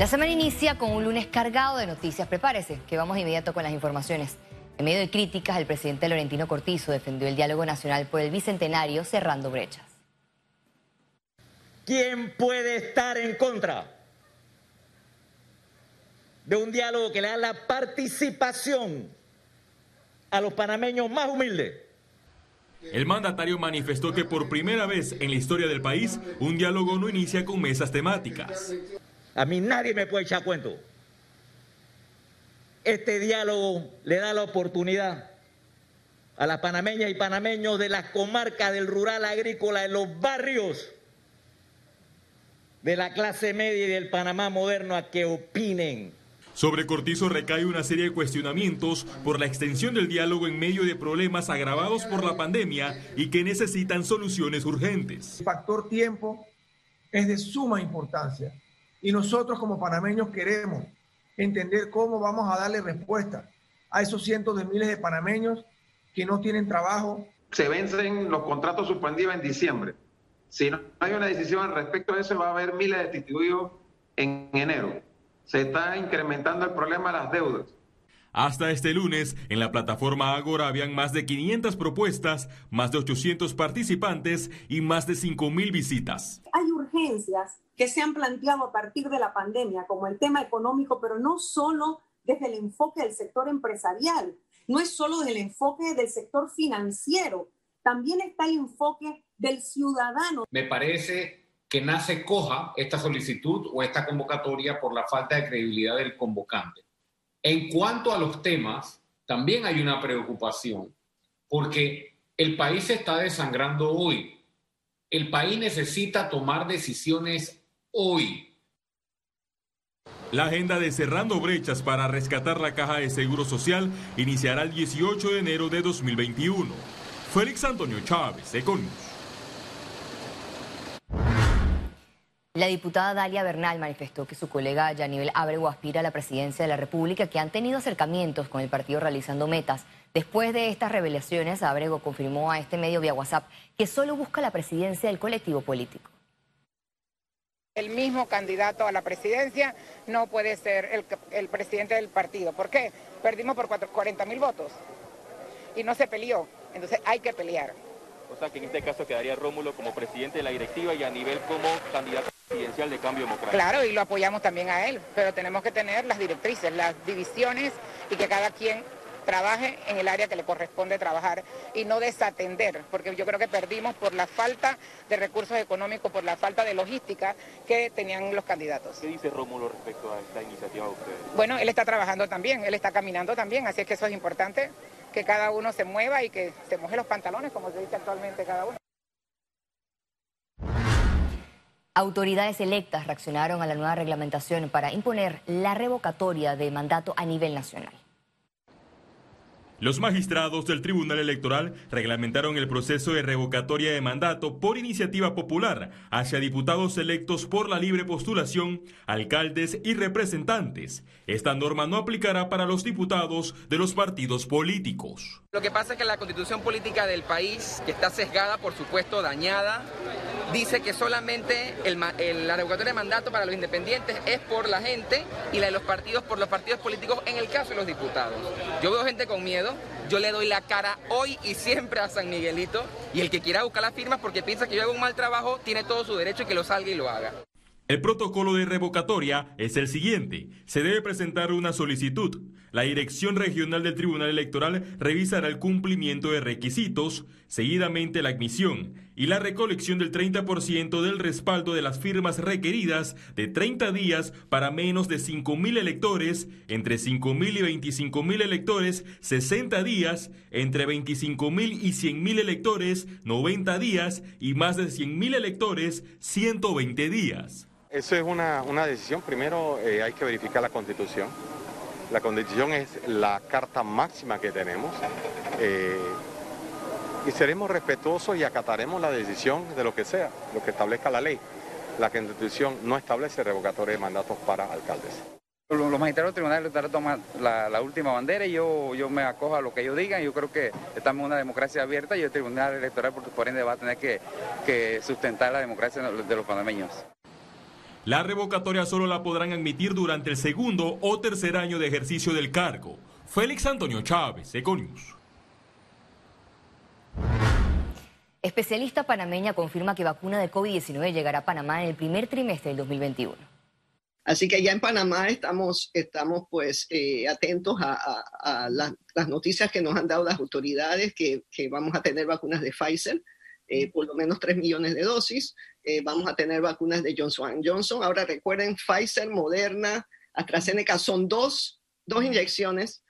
La semana inicia con un lunes cargado de noticias. Prepárese, que vamos de inmediato con las informaciones. En medio de críticas, el presidente Laurentino Cortizo defendió el diálogo nacional por el bicentenario cerrando brechas. ¿Quién puede estar en contra de un diálogo que le da la participación a los panameños más humildes? El mandatario manifestó que por primera vez en la historia del país, un diálogo no inicia con mesas temáticas. A mí nadie me puede echar cuento. Este diálogo le da la oportunidad a las panameñas y panameños de las comarcas del rural agrícola, de los barrios de la clase media y del Panamá moderno a que opinen. Sobre Cortizo recae una serie de cuestionamientos por la extensión del diálogo en medio de problemas agravados por la pandemia y que necesitan soluciones urgentes. El factor tiempo es de suma importancia y nosotros como panameños queremos entender cómo vamos a darle respuesta a esos cientos de miles de panameños que no tienen trabajo. Se vencen los contratos suspendidos en diciembre. Si no hay una decisión al respecto de eso, va a haber miles de destituidos en enero. Se está incrementando el problema de las deudas. Hasta este lunes, en la plataforma Agora habían más de 500 propuestas, más de 800 participantes y más de 5.000 visitas. Hay urgencias que se han planteado a partir de la pandemia, como el tema económico, pero no solo desde el enfoque del sector empresarial, no es solo desde el enfoque del sector financiero, también está el enfoque del ciudadano. Me parece que nace coja esta solicitud o esta convocatoria por la falta de credibilidad del convocante. En cuanto a los temas, también hay una preocupación, porque el país se está desangrando hoy. El país necesita tomar decisiones hoy. La agenda de Cerrando Brechas para rescatar la caja de seguro social iniciará el 18 de enero de 2021. Félix Antonio Chávez, Econius. La diputada Dalia Bernal manifestó que su colega Yanivel Abrego aspira a la presidencia de la República, que han tenido acercamientos con el partido realizando metas. Después de estas revelaciones, Abrego confirmó a este medio vía WhatsApp que solo busca la presidencia del colectivo político. El mismo candidato a la presidencia no puede ser el, el presidente del partido. ¿Por qué? Perdimos por 40 mil votos y no se peleó. Entonces hay que pelear. O sea que en este caso quedaría Rómulo como presidente de la directiva y a nivel como candidato presidencial de Cambio Democrático. Claro, y lo apoyamos también a él, pero tenemos que tener las directrices, las divisiones y que cada quien trabaje en el área que le corresponde trabajar y no desatender, porque yo creo que perdimos por la falta de recursos económicos, por la falta de logística que tenían los candidatos. ¿Qué dice Rómulo respecto a esta iniciativa de ustedes? Bueno, él está trabajando también, él está caminando también, así es que eso es importante, que cada uno se mueva y que se moje los pantalones, como se dice actualmente cada uno. Autoridades electas reaccionaron a la nueva reglamentación para imponer la revocatoria de mandato a nivel nacional. Los magistrados del Tribunal Electoral reglamentaron el proceso de revocatoria de mandato por iniciativa popular hacia diputados electos por la libre postulación, alcaldes y representantes. Esta norma no aplicará para los diputados de los partidos políticos. Lo que pasa es que la constitución política del país, que está sesgada, por supuesto, dañada, dice que solamente el, la revocatoria de mandato para los independientes es por la gente y la de los partidos por los partidos políticos en el caso de los diputados. Yo veo gente con miedo, yo le doy la cara hoy y siempre a San Miguelito y el que quiera buscar las firmas porque piensa que yo hago un mal trabajo tiene todo su derecho y que lo salga y lo haga. El protocolo de revocatoria es el siguiente. Se debe presentar una solicitud. La Dirección Regional del Tribunal Electoral revisará el cumplimiento de requisitos, seguidamente la admisión y la recolección del 30% del respaldo de las firmas requeridas de 30 días para menos de 5.000 electores, entre 5.000 y 25.000 electores 60 días, entre 25.000 y 100.000 electores 90 días y más de 100.000 electores 120 días. Eso es una, una decisión. Primero eh, hay que verificar la constitución. La constitución es la carta máxima que tenemos. Eh, y seremos respetuosos y acataremos la decisión de lo que sea, lo que establezca la ley. La constitución no establece revocatoria de mandatos para alcaldes. Los magistrados del Tribunal Electoral toman la, la, última bandera y yo, yo me acojo a lo que ellos digan. Yo creo que estamos en una democracia abierta y el Tribunal Electoral, por, por ende, va a tener que, que sustentar la democracia de los panameños. La revocatoria solo la podrán admitir durante el segundo o tercer año de ejercicio del cargo. Félix Antonio Chávez, Econius. Especialista panameña confirma que vacuna de COVID-19 llegará a Panamá en el primer trimestre del 2021. Así que ya en Panamá estamos, estamos pues eh, atentos a, las noticias que nos han dado las autoridades, que, vamos a tener vacunas de Pfizer, eh, por lo menos 3 millones de dosis, eh, vamos a tener vacunas de Johnson Johnson. Ahora recuerden, Pfizer, Moderna, AstraZeneca son dos, dos inyecciones,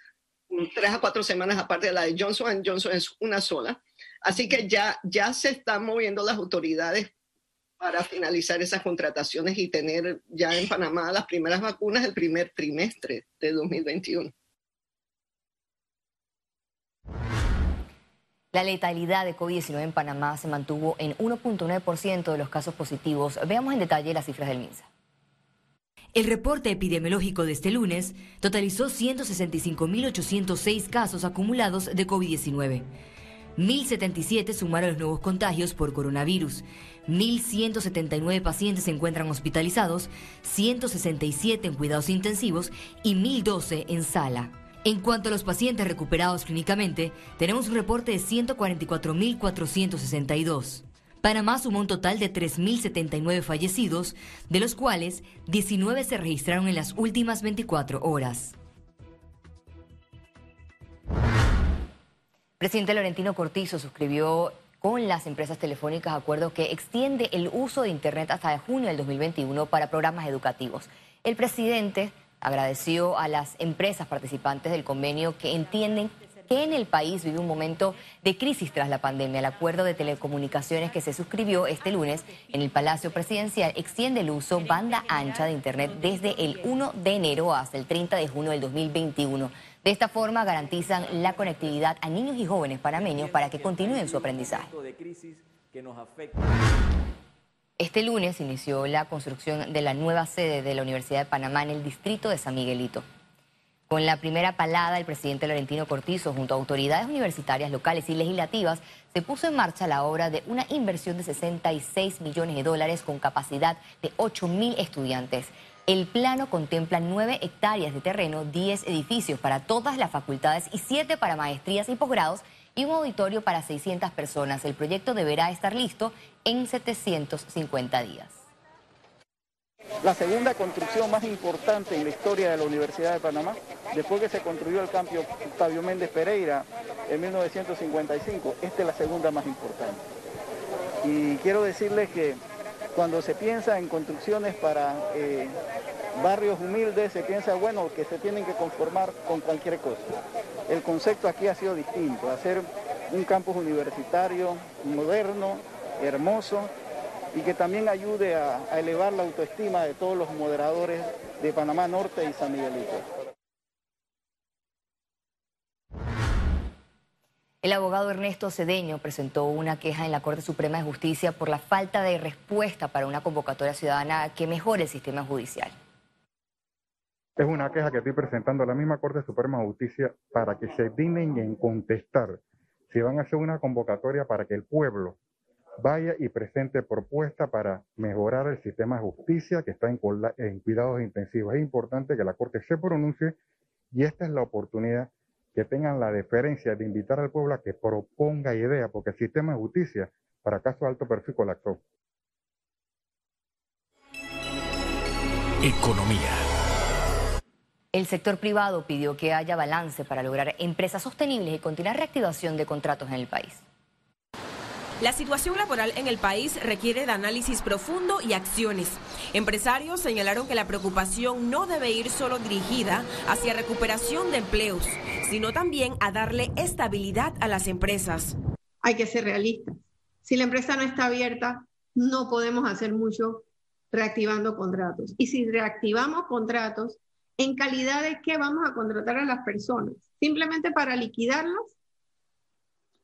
tres a cuatro semanas aparte de la de Johnson Johnson es una sola. Así que ya, ya se están moviendo las autoridades para finalizar esas contrataciones y tener ya en Panamá las primeras vacunas el primer trimestre de 2021. La letalidad de COVID-19 en Panamá se mantuvo en 1.9% de los casos positivos. Veamos en detalle las cifras del MINSA. El reporte epidemiológico de este lunes totalizó 165.806 casos acumulados de COVID-19. 1.077 sumaron los nuevos contagios por coronavirus. 1.179 pacientes se encuentran hospitalizados, 167 en cuidados intensivos y 1.012 en sala. En cuanto a los pacientes recuperados clínicamente, tenemos un reporte de 144.462. Panamá sumó un total de 3.079 fallecidos, de los cuales 19 se registraron en las últimas 24 horas. Presidente Laurentino Cortizo suscribió con las empresas telefónicas acuerdo que extiende el uso de Internet hasta junio del 2021 para programas educativos. El presidente agradeció a las empresas participantes del convenio que entienden que en el país vive un momento de crisis tras la pandemia. El acuerdo de telecomunicaciones que se suscribió este lunes en el Palacio Presidencial extiende el uso banda ancha de Internet desde el 1 de enero hasta el 30 de junio del 2021. De esta forma garantizan la conectividad a niños y jóvenes panameños para que continúen su aprendizaje. Este lunes inició la construcción de la nueva sede de la Universidad de Panamá en el distrito de San Miguelito. Con la primera palada, el presidente Laurentino Cortizo, junto a autoridades universitarias locales y legislativas, se puso en marcha la obra de una inversión de 66 millones de dólares con capacidad de 8 mil estudiantes. El plano contempla nueve hectáreas de terreno, 10 edificios para todas las facultades y siete para maestrías y posgrados y un auditorio para 600 personas. El proyecto deberá estar listo en 750 días. La segunda construcción más importante en la historia de la Universidad de Panamá, después que se construyó el campio Octavio Méndez Pereira en 1955, esta es la segunda más importante. Y quiero decirles que cuando se piensa en construcciones para eh, barrios humildes, se piensa, bueno, que se tienen que conformar con cualquier cosa. El concepto aquí ha sido distinto, hacer un campus universitario moderno, hermoso, y que también ayude a, a elevar la autoestima de todos los moderadores de Panamá Norte y San Miguelito. El abogado Ernesto Cedeño presentó una queja en la Corte Suprema de Justicia por la falta de respuesta para una convocatoria ciudadana que mejore el sistema judicial. Es una queja que estoy presentando a la misma Corte Suprema de Justicia para que se dignen en contestar si van a hacer una convocatoria para que el pueblo vaya y presente propuesta para mejorar el sistema de justicia que está en, en cuidados intensivos. Es importante que la Corte se pronuncie y esta es la oportunidad que tengan la deferencia de invitar al pueblo a que proponga ideas, porque el sistema de justicia, para casos de alto perfil, colapsó. Economía. El sector privado pidió que haya balance para lograr empresas sostenibles y continuar reactivación de contratos en el país. La situación laboral en el país requiere de análisis profundo y acciones. Empresarios señalaron que la preocupación no debe ir solo dirigida hacia recuperación de empleos, sino también a darle estabilidad a las empresas. Hay que ser realistas. Si la empresa no está abierta, no podemos hacer mucho reactivando contratos. Y si reactivamos contratos, ¿en calidad de qué vamos a contratar a las personas? ¿Simplemente para liquidarlas?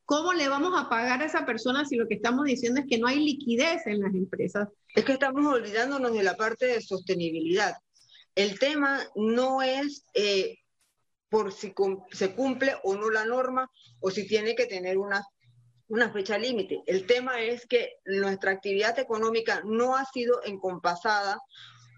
¿Cómo le vamos a pagar a esa persona si lo que estamos diciendo es que no hay liquidez en las empresas? Es que estamos olvidándonos de la parte de sostenibilidad. El tema no es eh, por si se cumple o no la norma o si tiene que tener una, una fecha límite. El tema es que nuestra actividad económica no ha sido encompasada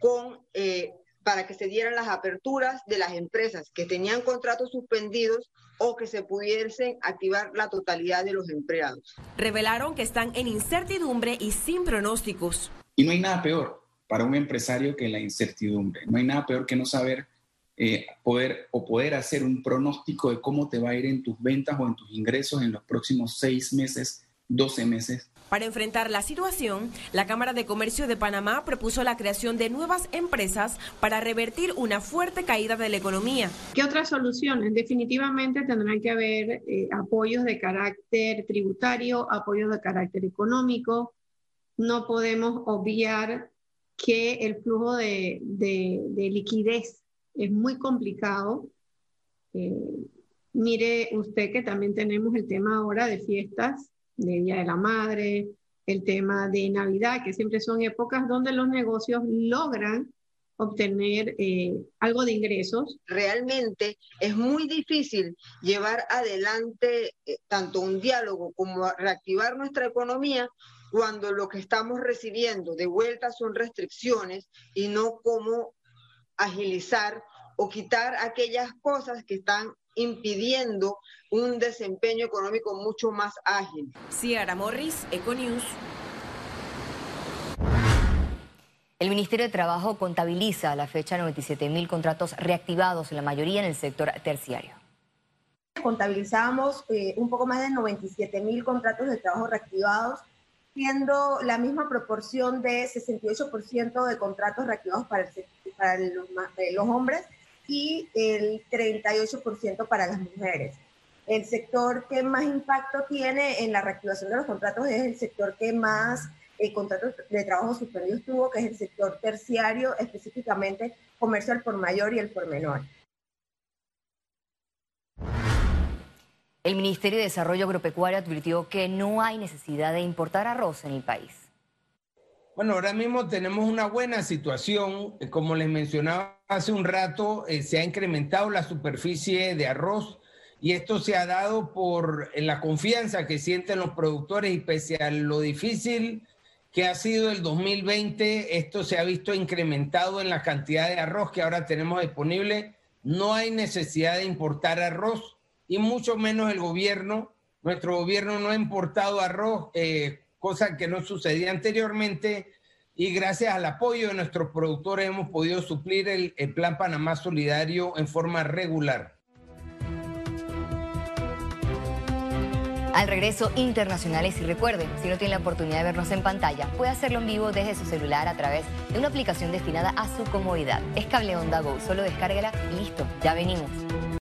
con, eh, para que se dieran las aperturas de las empresas que tenían contratos suspendidos o que se pudiesen activar la totalidad de los empleados. Revelaron que están en incertidumbre y sin pronósticos. Y no hay nada peor para un empresario que la incertidumbre. No hay nada peor que no saber eh, poder o poder hacer un pronóstico de cómo te va a ir en tus ventas o en tus ingresos en los próximos seis meses, 12 meses. Para enfrentar la situación, la Cámara de Comercio de Panamá propuso la creación de nuevas empresas para revertir una fuerte caída de la economía. ¿Qué otras soluciones? Definitivamente tendrán que haber eh, apoyos de carácter tributario, apoyos de carácter económico. No podemos obviar que el flujo de, liquidez es muy complicado. Eh, mire usted que también tenemos el tema ahora de fiestas, de Día de la Madre, el tema de Navidad, que siempre son épocas donde los negocios logran obtener eh, algo de ingresos. Realmente es muy difícil llevar adelante eh, tanto un diálogo como reactivar nuestra economía cuando lo que estamos recibiendo de vuelta son restricciones y no cómo agilizar o quitar aquellas cosas que están impidiendo un desempeño económico mucho más ágil. Ciara Morris, Econews. El Ministerio de Trabajo contabiliza a la fecha 97 mil contratos reactivados, la mayoría en el sector terciario. Contabilizamos eh, un poco más de 97 mil contratos de trabajo reactivados siendo la misma proporción de 68% de contratos reactivados para, para los, los, hombres y el 38% para las mujeres. El sector que más impacto tiene en la reactivación de los contratos es el sector que más eh, contratos de trabajo suspendidos tuvo, que es el sector terciario, específicamente comercio al por mayor y el por menor. El Ministerio de Desarrollo Agropecuario advirtió que no hay necesidad de importar arroz en el país. Bueno, ahora mismo tenemos una buena situación. Como les mencionaba hace un rato, eh, se ha incrementado la superficie de arroz y esto se ha dado por la confianza que sienten los productores y pese a lo difícil que ha sido el 2020, esto se ha visto incrementado en la cantidad de arroz que ahora tenemos disponible. No hay necesidad de importar arroz y mucho menos el gobierno. Nuestro gobierno no ha importado arroz, eh, cosa que no sucedía anteriormente, y gracias al apoyo de nuestros productores hemos podido suplir el, Plan Panamá Solidario en forma regular. Al regreso, internacionales y recuerden, si no tiene la oportunidad de vernos en pantalla, puede hacerlo en vivo desde su celular a través de una aplicación destinada a su comodidad. Es Cable Onda Go, solo descárguela y listo, ya venimos.